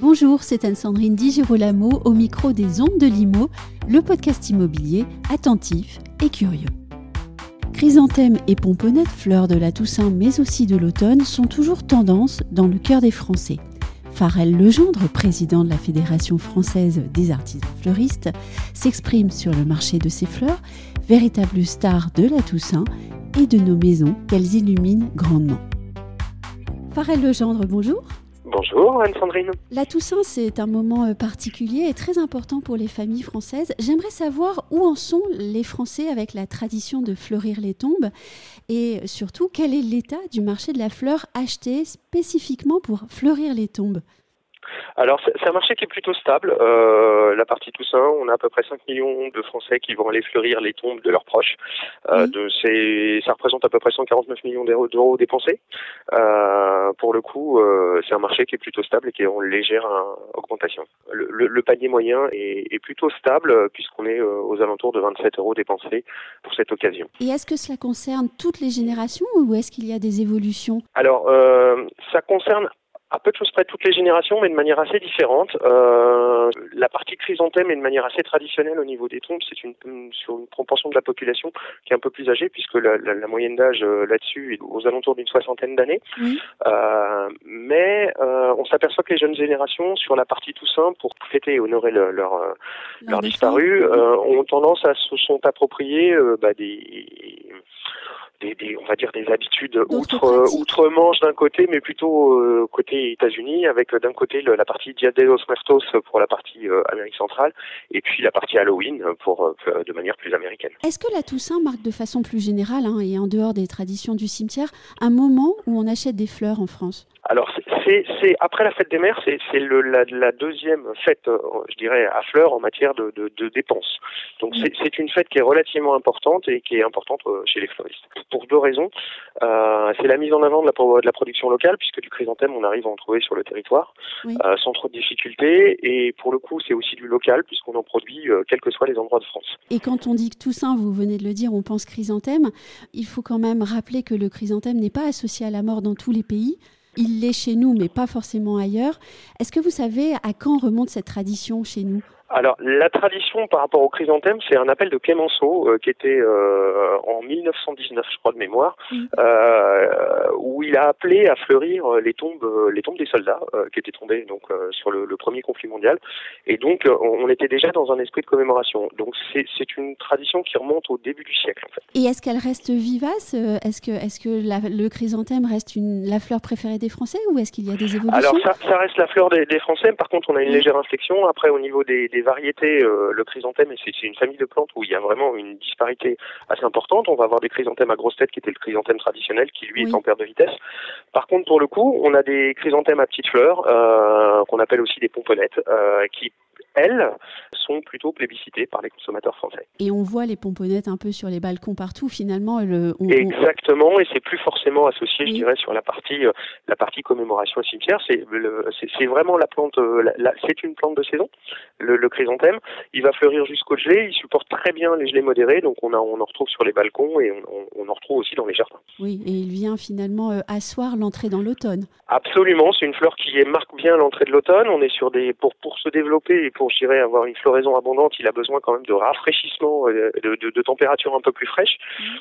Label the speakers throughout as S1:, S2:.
S1: Bonjour, c'est Anne-Sandrine Di Girolamo au micro des Ondes de Limo, le podcast immobilier attentif et curieux. Chrysanthèmes et pomponnettes, fleurs de la Toussaint mais aussi de l'automne, sont toujours tendance dans le cœur des Français. Farel Legendre, président de la Fédération française des artisans fleuristes, s'exprime sur le marché de ces fleurs, véritable star de la Toussaint et de nos maisons qu'elles illuminent grandement. Farel Legendre, bonjour.
S2: Bonjour Anne-Sandrine.
S1: La Toussaint, c'est un moment euh, particulier et très important pour les familles françaises. J'aimerais savoir où en sont les Français avec la tradition de fleurir les tombes et surtout quel est l'état du marché de la fleur acheté spécifiquement pour fleurir les tombes?
S2: Alors c'est un marché qui est plutôt stable. Euh, la partie Toussaint, on a à peu près 5 millions de Français qui vont aller fleurir les tombes de leurs proches. Euh, de ces, ça représente à peu près 149 millions d'euros dépensés. Euh, pour le coup, c'est un marché qui est plutôt stable et qui est en légère augmentation. Le, le, le panier moyen est, est plutôt stable puisqu'on est aux alentours de 27 euros dépensés pour cette occasion.
S1: Et est-ce que cela concerne toutes les générations ou est-ce qu'il y a des évolutions?
S2: Alors, ça concerne à peu de choses près toutes les générations, mais de manière assez différente. Euh, la partie chrysanthème est de manière assez traditionnelle au niveau des tombes. C'est une, sur une proportion de la population qui est un peu plus âgée, puisque la, la, la moyenne d'âge euh, là-dessus est aux alentours d'une soixantaine d'années.
S1: Oui.
S2: Euh, mais euh, on s'aperçoit que les jeunes générations, sur la partie Toussaint, pour fêter et honorer le, leur, euh, leur disparu, euh, ont tendance à se sont appropriés bah, des des, des, on va dire des habitudes outre outre Manche d'un côté, mais plutôt euh, côté États-Unis, avec euh, d'un côté le, la partie Dia de los Muertos pour la partie euh, Amérique centrale, et puis la partie Halloween pour euh, de manière plus américaine.
S1: Est-ce que la Toussaint marque de façon plus générale hein, et en dehors des traditions du cimetière un moment où on achète des fleurs en France?
S2: Alors c'est après la fête des mères, c'est la, la, deuxième fête, je dirais, à fleurs en matière de, de, de dépenses. Donc c'est une fête qui est relativement importante et qui est importante chez les fleuristes. Pour deux raisons. Euh, c'est la mise en avant de la, de la, production locale, puisque du chrysanthème, on arrive à en trouver sur le territoire
S1: oui.
S2: euh, sans trop de difficultés. Et pour le coup, c'est aussi du local, puisqu'on en produit euh, quels que soient les endroits de France.
S1: Et quand on dit que Toussaint, vous venez de le dire, on pense chrysanthème, il faut quand même rappeler que le chrysanthème n'est pas associé à la mort dans tous les pays. Il l'est chez nous, mais pas forcément ailleurs. Est-ce que vous savez à quand remonte cette tradition chez nous?
S2: Alors, la tradition par rapport au chrysanthème, c'est un appel de Clémenceau euh, qui était euh, en 1919, je crois de mémoire,
S1: Mm.
S2: euh, où il a appelé à fleurir les tombes, les tombes des soldats euh, qui étaient tombés donc euh, sur le, le, premier conflit mondial. Et donc, on, on était déjà dans un esprit de commémoration. Donc, c'est une tradition qui remonte au début du siècle. En fait.
S1: Et est-ce qu'elle reste vivace Est-ce que, est-ce que la, le chrysanthème reste une, la fleur préférée des Français ou est-ce qu'il y a des évolutions?
S2: Alors, ça, ça, reste la fleur des, des, Français. Par contre, on a une légère inflexion. Après, au niveau des, des variétés, euh, le chrysanthème, c'est une famille de plantes où il y a vraiment une disparité assez importante. On va avoir des chrysanthèmes à grosse tête qui était le chrysanthème traditionnel qui lui
S1: Oui.
S2: est en perte de vitesse. Par contre, pour le coup, on a des chrysanthèmes à petites fleurs euh, qu'on appelle aussi des pomponnettes euh, qui elles, sont plutôt plébiscitées par les consommateurs français.
S1: Et on voit les pomponnettes un peu sur les balcons partout, finalement. Le, on,
S2: Exactement, et c'est plus forcément associé,
S1: Oui.
S2: je dirais, sur la partie, la partie commémoration au cimetière. C'est vraiment la plante, la- la- c'est une plante de saison, le, le chrysanthème. Il va fleurir jusqu'au gelé, il supporte très bien les gelées modérés, donc on, a, on en retrouve sur les balcons et on, on- on en retrouve aussi dans les jardins.
S1: Oui, et il vient finalement euh, asseoir l'entrée dans l'automne.
S2: Absolument, c'est une fleur qui marque bien l'entrée de l'automne. On est sur des pour pour se développer et pour je dirais avoir une floraison abondante, il a besoin quand même de rafraîchissement, euh, de, de, de température un peu plus fraîche,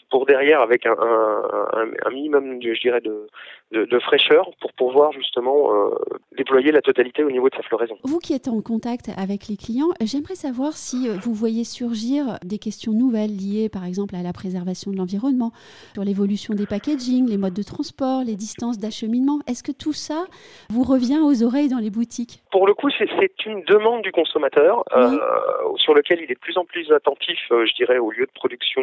S2: pour derrière avec un, un, un, un minimum, je dirais, de, de, fraîcheur pour pouvoir justement euh, déployer la totalité au niveau de sa floraison.
S1: Vous qui êtes en contact avec les clients, j'aimerais savoir si euh, vous voyez surgir des questions nouvelles liées par exemple à la préservation de l'environnement, sur l'évolution des packaging, les modes de transport, les distances d'acheminement. Est-ce que tout ça vous revient aux oreilles dans les boutiques?
S2: Pour le coup, c'est une demande du consommateur euh, sur lequel il est de plus en plus attentif, euh, je dirais, au lieu de production,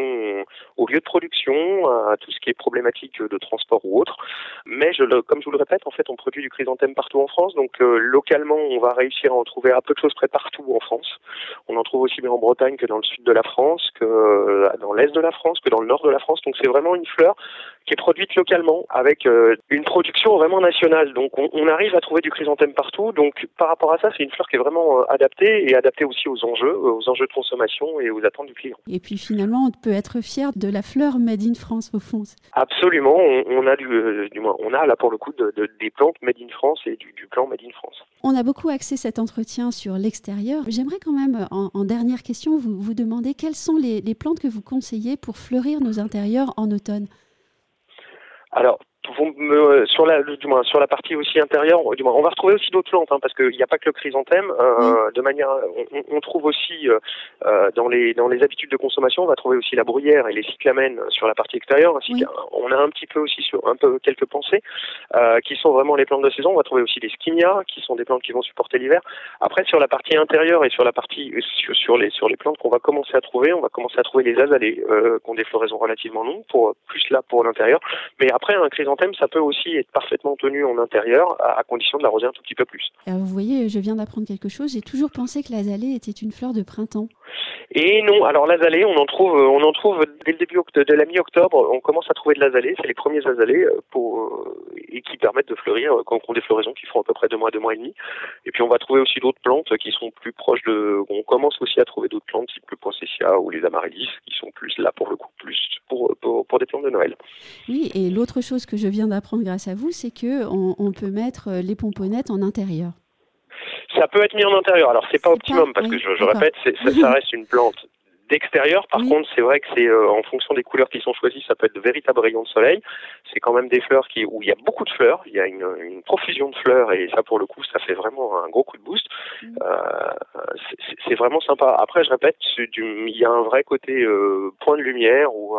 S2: au lieu de production, à tout ce qui est problématique de transport ou autre. Mais je le, comme je vous le répète, en fait, on produit du chrysanthème partout en France, donc euh, localement, on va réussir à en trouver à peu de choses près partout en France. On en trouve aussi bien en Bretagne que dans le sud de la France, que dans l'est de la France, que dans le nord de la France. Donc c'est vraiment une fleur qui est produite localement avec euh, une production vraiment nationale. Donc on, on, arrive à trouver du chrysanthème partout. Donc par rapport à ça, c'est une fleur qui est vraiment euh, adaptée et adaptée aussi aux enjeux, aux enjeux de consommation et aux attentes du client.
S1: Et puis finalement, on peut être fier de la fleur made in France au fond.
S2: Absolument, on, on a du, du moins, on a là pour le coup de, de, des plantes made in France et du, du plan made in France.
S1: On a beaucoup axé cet entretien sur l'extérieur. J'aimerais quand même, en, en, dernière question, vous, vous demander quelles sont les, les plantes que vous conseillez pour fleurir nos intérieurs en automne?
S2: Alors, me, sur la du moins sur la partie aussi intérieure du moins on va retrouver aussi d'autres plantes hein, parce qu'il n'y a pas que le chrysanthème euh, de manière on, on trouve aussi euh, euh, dans les dans les habitudes de consommation on va trouver aussi la bruyère et les cyclamènes sur la partie extérieure ainsi oui. on a un petit peu aussi sur un peu quelques pensées euh, qui sont vraiment les plantes de saison. On va trouver aussi les skimias qui sont des plantes qui vont supporter l'hiver. Après sur la partie intérieure et sur la partie sur, sur les sur les plantes qu'on va commencer à trouver on va commencer à trouver les azalées euh, qui ont des floraisons relativement longues pour plus là pour l'intérieur. Mais après un chrysanthème ça peut aussi être parfaitement tenu en intérieur, à, à condition de l'arroser un tout petit peu plus.
S1: Alors vous voyez, je viens d'apprendre quelque chose. J'ai toujours pensé que l'azalée était une fleur de printemps.
S2: Et non, alors l'azalée, on en trouve, on en trouve dès le début de la mi-octobre. On commence à trouver de l'azalée. C'est les premiers azalées pour et qui permettent de fleurir quand on des floraisons qui font à peu près deux mois, deux mois et demi. Et puis on va trouver aussi d'autres plantes qui sont plus proches de. On commence aussi à trouver d'autres plantes type le poinsettia ou les amaryllis qui sont plus là pour le coup plus pour pour, pour des plantes de Noël.
S1: Oui, et l'autre chose que je viens d'apprendre grâce à vous, c'est que on, on peut mettre les pomponnettes en intérieur.
S2: Ça peut être mis en intérieur. Alors c'est pas optimum parce que je, je répète, ça, ça reste une plante d'extérieur. Par oui. contre, c'est vrai que c'est euh, en fonction des couleurs qui sont choisies, ça peut être de véritables rayons de soleil. C'est quand même des fleurs qui où il y a beaucoup de fleurs, il y a une, une, profusion de fleurs et ça pour le coup, ça fait vraiment un gros coup de boost. Mmh. Euh, c'est vraiment sympa. Après, je répète, du, il y a un vrai côté euh, point de lumière ou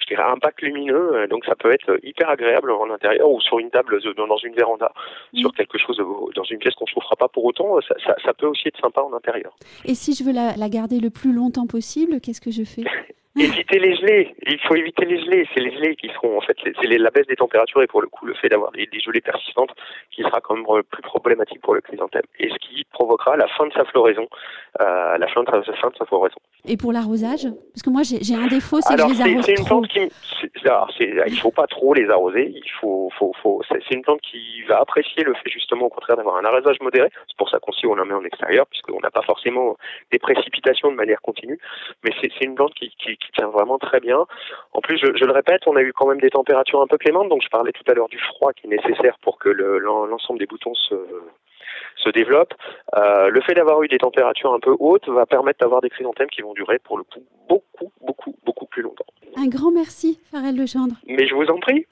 S2: je dirais impact lumineux, donc ça peut être hyper agréable en intérieur ou sur une table dans une véranda, sur quelque chose dans une pièce qu'on ne chauffera pas pour autant, ça, ça, ça, peut aussi être sympa en intérieur.
S1: Et si je veux la, la garder le plus longtemps possible, qu'est-ce que je fais?
S2: éviter les gelées. Il faut éviter les gelées. C'est les gelées qui seront, en fait, c'est la baisse des températures et pour le coup, le fait d'avoir des, des, gelées persistantes qui sera quand même plus problématique pour le chrysanthème. Et ce qui provoquera la fin de sa floraison, euh, la fin de sa, fin de sa floraison.
S1: Et pour l'arrosage? Parce que moi, j'ai un défaut, c'est que je les arrose
S2: une plante qui, alors, il faut pas trop les arroser. Il faut, faut, faut, c'est une plante qui va apprécier le fait justement au contraire d'avoir un arrosage modéré. C'est pour ça qu'on on la met en extérieur, puisqu'on n'a pas forcément des précipitations de manière continue. Mais c'est une plante qui, qui, qui, tient vraiment très bien. En plus, je, je, le répète, on a eu quand même des températures un peu clémentes. Donc, je parlais tout à l'heure du froid qui est nécessaire pour que l'ensemble le, des boutons se se développe. Euh, le fait d'avoir eu des températures un peu hautes va permettre d'avoir des chrysanthèmes qui vont durer pour le coup beaucoup, beaucoup, beaucoup plus longtemps.
S1: Un grand merci, Farel Legendre.
S2: Mais je vous en prie.